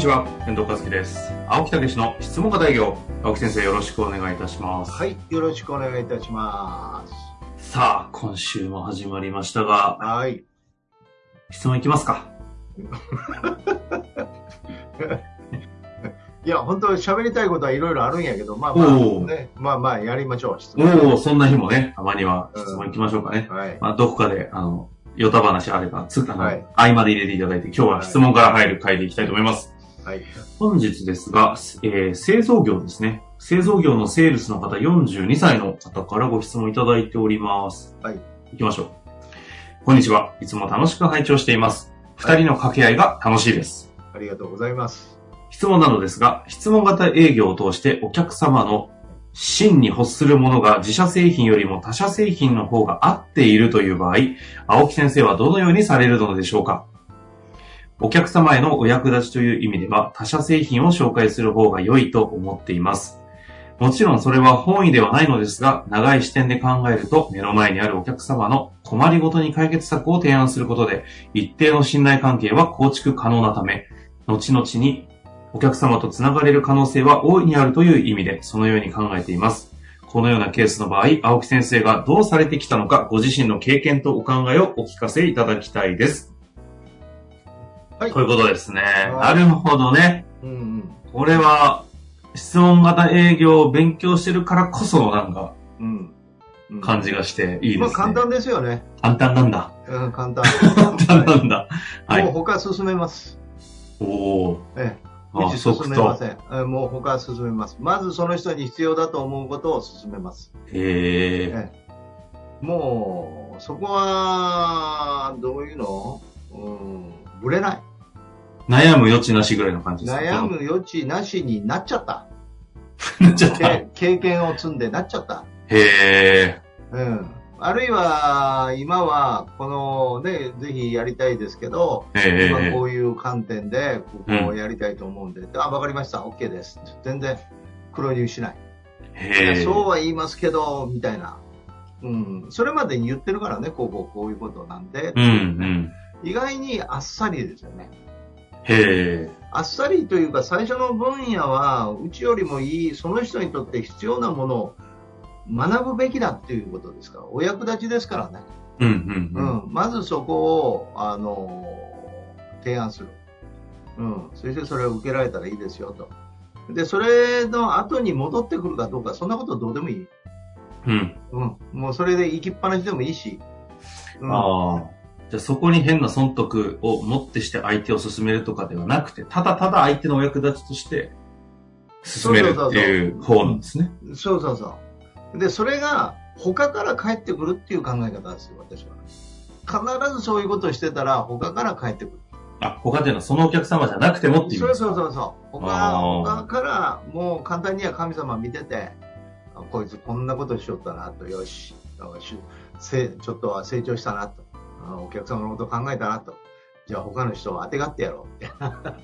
にちは、遠藤和樹です。青木武の質問型営業。青木先生、よろしくお願いいたします。はい、よろしくお願いいたしまさあ、今週も始まりましたがす。、はい。質問いきますか。いや、本当喋りたいことはいろいろあるんやけど、まあまあ、ね、まあまあ、やりましょう、質お問。お、そんな日もね、たまには質問いきましょうかね。はい。まあ、どこかで、あの、ヨタ話あれば、つ、あの、はい合間で入れていただいて、今日は質問から入る回でいきたいと思います。はい。本日ですが、えー製造業ですね。製造業のセールスの方42歳の方からご質問いただいております。はい。行きましょう。こんにちは。いつも楽しく拝聴しています。二人の掛け合いが楽しいです。ありがとうございます。質問なのですが、質問型営業を通してお客様の真に欲するものが自社製品よりも他社製品の方が合っているという場合、青木先生はどのようにされるのでしょうか？お客様へのお役立ちという意味では他社製品を紹介する方が良いと思っています。もちろんそれは本意ではないのですが、長い視点で考えると目の前にあるお客様の困りごとに解決策を提案することで、一定の信頼関係は構築可能なため、後々にお客様とつながれる可能性は大いにあるという意味で、そのように考えています。このようなケースの場合、青木先生がどうされてきたのか、ご自身の経験とお考えをお聞かせいただきたいです。はい。ということですね。はないるほどね。うんうん。これは、質問型営業を勉強してるからこそのなんかうん。うん感じがしていいですね。まあ、簡単ですよね。簡単なんだ。うん、簡単。簡単なんだ。はい。もう他進めます。おおええ。道。進めません。えもう他進めます。まずその人に必要だと思うことを進めます。へえ。えもう、そこは、どういうの？うん、ぶれない。悩む余地なしぐらいの感じですか？悩む余地なしになっちゃった。なっちゃった？経験を積んでなっちゃった。え。うん。あるいは、今は、このね、ぜひやりたいですけど、ええ今こういう観点で、ここをやりたいと思うんで、あ、わかりました、OK です。全然、黒字しない。いへそうは言いますけど、みたいな。うん。それまでに言ってるからね、こうこうこういうことなんで。うんうん。意外にあっさりですよね。へえ。あっさりというか、最初の分野は、うちよりもいい、その人にとって必要なものを学ぶべきだっていうことですから、お役立ちですからね。うんうんうん。うん。まずそこを、あの提案する。うん。そしてそれを受けられたらいいですよと。で、それの後に戻ってくるかどうか、そんなことどうでもいい。うん。うん。もうそれで行きっぱなしでもいいし。うん。ああ。じゃあそこに変な損得をもってして相手を進めるとかではなくて、ただただ相手のお役立ちとして進めるっていう方なんですね。そうそうそう。で、それが他から帰ってくるっていう考え方ですよ、私は。必ずそういうことをしてたら他から帰ってくる。あ、他でのそのお客様じゃなくてもっていうそうそうそうそう。他他からもう簡単には神様見てて、あこいつこんなことしよったなと、よし、よしせちょっとは成長したなと。あお客様のこと考えたなと。じゃあ他の人を当てがってやろう。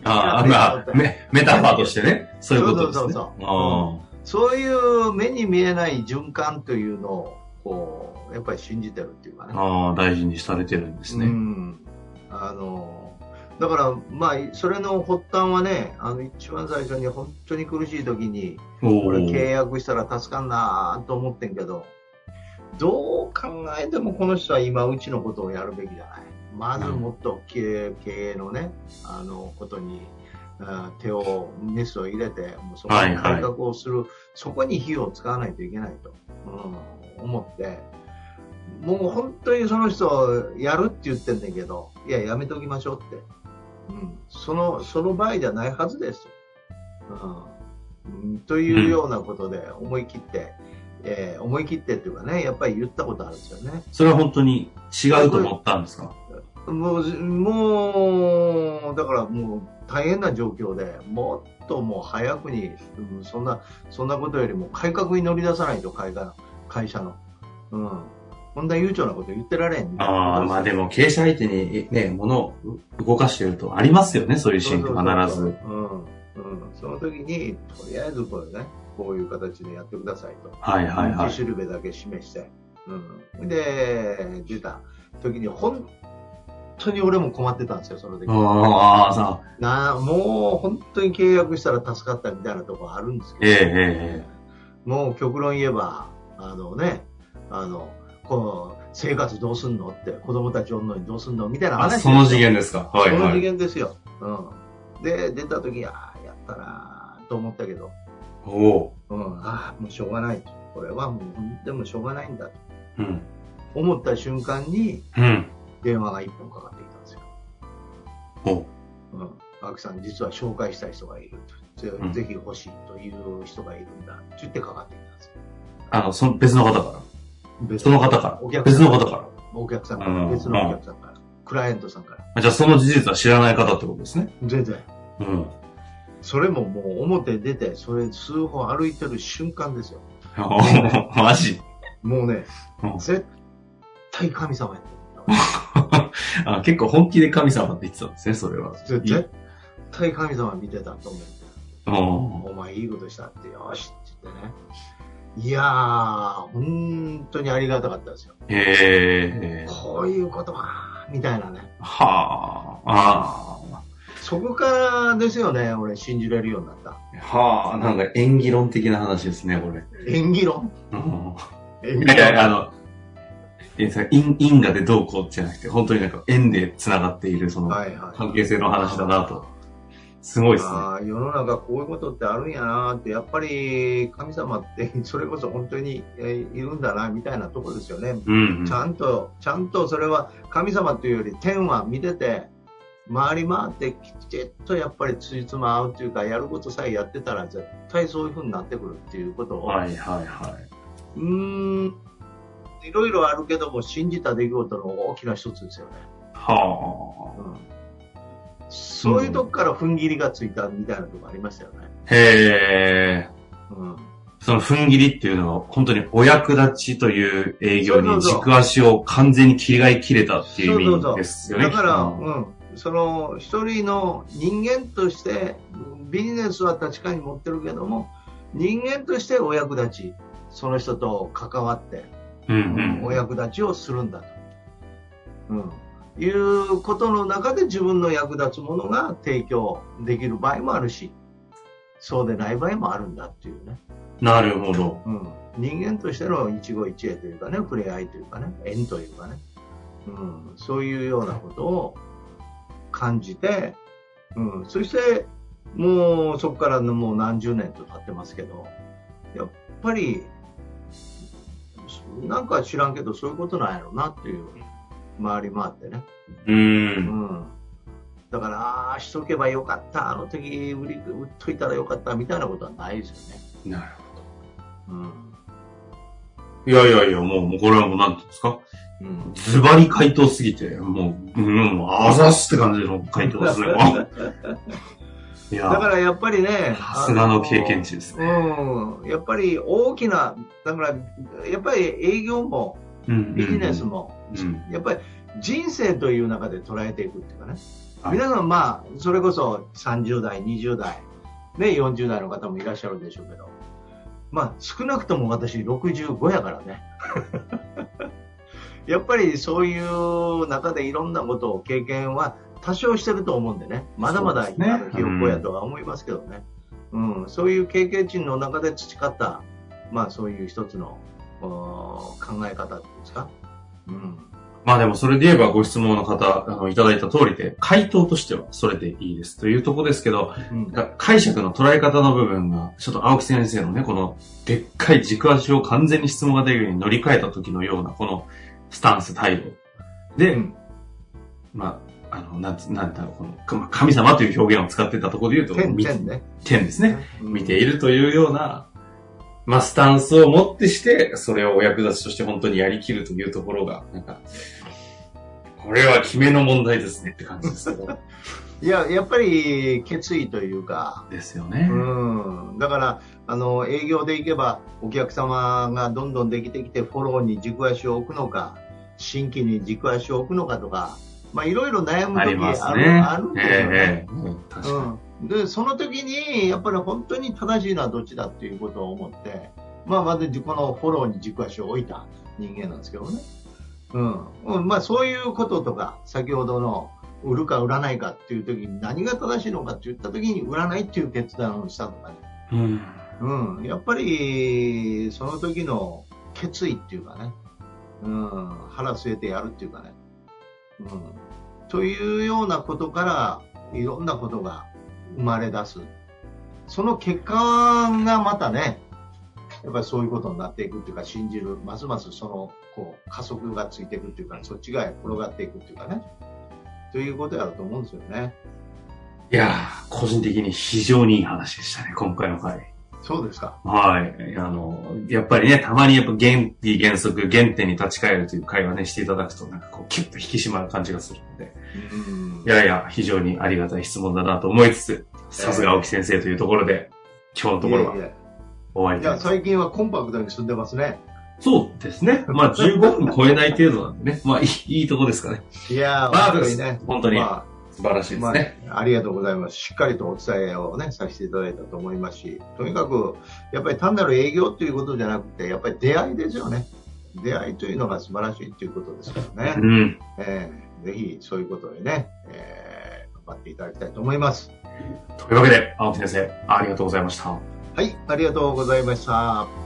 ああ、まあ、メメタファーとしてね。そういうことですね。そうそうそうあそういう目に見えない循環というのを、こう、やっぱり信じてるっていうかね。あああ、大事にされてるんですうね。ん。あの、だから、まあ、それの発端はね、あの、一番最初に本当に苦しい時に、おこれ契ー約したら助かんなと思ってんけど、どう考えてもこの人は今うちのことをやるべきじゃない。まずもっと経営のね、あの、ことに、あ手を、メスを入れて、もうそこに改革をする、そこに費用を使わないといけないと、うん、思って、もう本当にその人やるって言ってんだけど、いや、やめておきましょうって。うん、その、その場合じゃないはずです。うんうん、というようなことで思い切って、えー思い切ってっていうかね、やっぱり言ったことあるんですよね。それは本当に違うと思ったんですか？もう、もう、だからもう大変な状況で、もっともう早くに、うんそんな、そんなことよりも改革に乗り出さないと、会社の。会社の。うん。こんな悠長なこと言ってられん。ああ、まあでも経営者相手にね、物を動かしてるとありますよね、そういうシーンって必ず。うん。うん。その時に、とりあえずこれね、こういう形でやってくださいと。はいはいはい。しるべだけ示して。うん。で、出た時に、本当に俺も困ってたんですよ、その時。ああ、さあ、なあもう本当に契約したら助かったみたいなところあるんですけど、ええええもう極論言えば、あのね、あの、この生活どうすんのって、子供たちおんのにどうすんのみたいなあ、話その次元ですか？はいその次はい。元ですよ。うん。で、出た時、ああ、やったなと思ったけど、おおうん、ああ、もうしょうがないと。これはもう、でもしょうがないんだとう。うん。思った瞬間に、うん。電話が一本かかってきたんですよ。おうん。青木さん、実は紹介したい人がいると。ぜうんぜひ欲しいという人がいるんだ。って言ってかかってきたんですよ。あの、その別の方から。別その方からお。客別さんの方から。お客さんから、うん別のお客さんから、クライアントさんから。あじゃあその事実は知らない方ってことですね。全然。うん。それももう表出て、それ数歩歩いてる瞬間ですよ。マジ？もうねうん、絶対神様やって あ結構本気で神様って言ってたんですね、それは。る。絶対神様見てたと思って。おお前いいことしたって、よしって言ってね。いやー、本当にありがたかったですよ。へえ。こういうことか、みたいなね。はあ。あそこからですよね、俺信じれるようになった。あ。はあ。なんか演技論的な話ですね、これ。演技論？うん演いやいや、あの、因因果でどうこうじゃなくて、本当になんか縁で繋がっているその。関係性の話だなと。すごいですね。世の中こういうことってあるんやなって、やっぱり神様って それこそ本当にえーいるんだなみたいなところですよね。うん、うんち。ゃんと、ちゃんとそれは神様というより天は見てて、回り回ってきちっとやっぱりつじつま合うというか、やることさえやってたら絶対そういう風になってくるっていうことを、はいはいはい。うーん、いろいろあるけども信じた出来事の大きな一つですよね。はあ。うんそういうとこから踏ん切りがついたみたいなとこありましたよね。へえ。うんその踏ん切りっていうのは本当にお役立ちという営業にそうそうそう軸足を完全に切り替え切れたっていう意味ですよね。だから、きっとうん、その一人の人間としてビジネスは確かに持ってるけども人間としてお役立ちその人と関わって、うんうん。お役立ちをするんだと、うん、いうことの中で自分の役立つものが提供できる場合もあるしそうでない場合もあるんだっていうね、なるほど。うん、人間としての一期一会というかね触れ合いというかね縁というかね、うん、そういうようなことを感じて、うん、そしてもうそこからもう何十年と経ってますけどやっぱりなんか知らんけどそういうことなんやろなっていう回り回ってね、う。うんん、だからああしとけばよかったあの時売り売っといたらよかったみたいなことはないですよね。なるほうんど。いやいやいや、もう、もうこれはもうなんていうんですか？うんズバリ回答すぎて、もう、うん、あざすって感じの回答ですね。いや、だからやっぱりね、さすがの経験値ですね。うん、やっぱり大きな、だからやっぱり営業もうんビジネス。も、うんやっぱり人生という中で捉えていくっていうかね、はい皆さん、まあ、それこそ30代、20代、ね、40代の方もいらっしゃるでしょうけど、まあ、少なくとも私、65やからね。やっぱりそういう中でいろんなことを経験は多少してると思うんでね、まだまだそうですねあのひよっこやとは思いますけどね、うん。そういう経験値の中で培った、まあ、そういう一つのお考え方ですか？うん。まあでもそれで言えばご質問の方、あの、いただいた通りで、回答としてはそれでいいですというところですけど、うん。が解釈の捉え方の部分が、ちょっと青木先生のね、この、でっかい軸足を完全に質問が出るように乗り換えた時のような、この、スタンス、態度。で、うんまあ、あの、なんつ、なんだろう、この、か神様という表現を使ってたところで言うと、点み点ね。天ですね。うん見ているというような、まあ、スタンスを持ってして、それをお役立ちとして本当にやりきるというところが、なんか、これは決めの問題ですねって感じですけど。いや、やっぱり決意というか、ですよね。うん。だから、あの、営業で行けば、お客様がどんどんできてきて、フォローに軸足を置くのか、新規に軸足を置くのかとか、まあ、いろいろ悩む時ますね。ある、あるんですよね。ええうん確かに。うん、でその時にやっぱり本当に正しいのはどっちだっていうことを思って、まあ、まずこのフォローに軸足を置いた人間なんですけどね、うんうんまあ、そういうこととか先ほどの売るか売らないかっていう時に何が正しいのかって言った時に売らないっていう決断をしたとかね、うん。うん、やっぱりその時の決意っていうかね、うん、腹据えてやるっていうかね、うん、というようなことからいろんなことが生まれ出す。その結果がまたね、やっぱりそういうことになっていくっていうか、信じる、ますますその、こう、加速がついていくっていうか、そっち側へ転がっていくっていうかね、ということやると思うんですよね。いやー、個人的に非常にいい話でしたね、今回の回。そうですか。はい。あの、やっぱりね、たまにやっぱ原理原則、原点に立ち返るという会話ね、していただくと、なんかこう、キュッと引き締まる感じがするので、うんいやいや、非常にありがたい質問だなと思いつつ、さすが青木先生というところで、今日のところは終わりたいや最近はコンパクトに住んでますね。そうですね。まあ、15分超えない程度なんでね。まあ、いいいいとこですかね。いやー、まあ本当にね。本当にま素晴らしいですね。あ、ありがとうございます。しっかりとお伝えをね、させていただいたと思いますし、とにかく、やっぱり単なる営業ということじゃなくて、やっぱり出会いですよね。出会いというのが素晴らしいということですからね。うん。えーぜひ、そういうことでね、えー頑張っていただきたいと思います。というわけで、青木先生、ありがとうございました。はい、ありがとうございました。